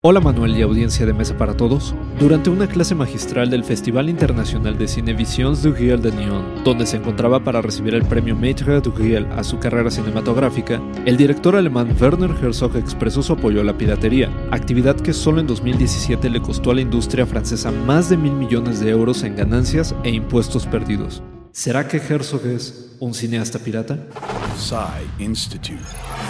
Hola Manuel y audiencia de Mesa para Todos. Durante una clase magistral del Festival Internacional de Cine Visions du Riel de Nyon, donde se encontraba para recibir el premio Maître du Riel a su carrera cinematográfica, el director alemán Werner Herzog expresó su apoyo a la piratería, actividad que solo en 2017 le costó a la industria francesa más de mil millones de euros en ganancias e impuestos perdidos. ¿Será que Herzog es un cineasta pirata? Institute.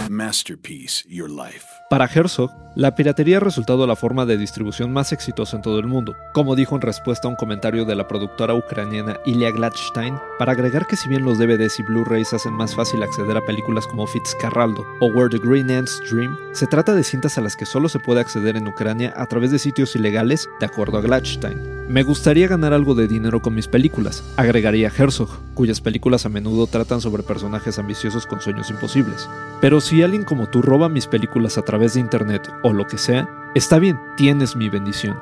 Masterpiece Your Life. Para Herzog, la piratería ha resultado la forma de distribución más exitosa en todo el mundo, como dijo en respuesta a un comentario de la productora ucraniana Ilya Gladstein, para agregar que si bien los DVDs y Blu-rays hacen más fácil acceder a películas como Fitzcarraldo o Where the Green Ants Dream, se trata de cintas a las que solo se puede acceder en Ucrania a través de sitios ilegales, de acuerdo a Gladstein. Me gustaría ganar algo de dinero con mis películas, agregaría Herzog, cuyas películas a menudo tratan sobre personajes ambiciosos con sueños imposibles. Pero si alguien como tú roba mis películas a través de internet o lo que sea, está bien, tienes mi bendición.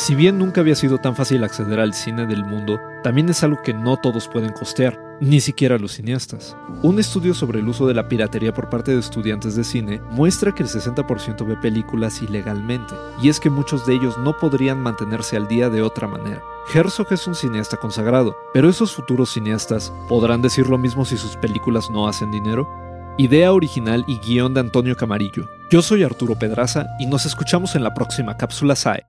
Si bien nunca había sido tan fácil acceder al cine del mundo, también es algo que no todos pueden costear, ni siquiera los cineastas. Un estudio sobre el uso de la piratería por parte de estudiantes de cine muestra que el 60% ve películas ilegalmente, y es que muchos de ellos no podrían mantenerse al día de otra manera. Herzog es un cineasta consagrado, pero esos futuros cineastas podrán decir lo mismo si sus películas no hacen dinero. Idea original y guion de Antonio Camarillo. Yo soy Arturo Pedraza y nos escuchamos en la próxima cápsula SAE.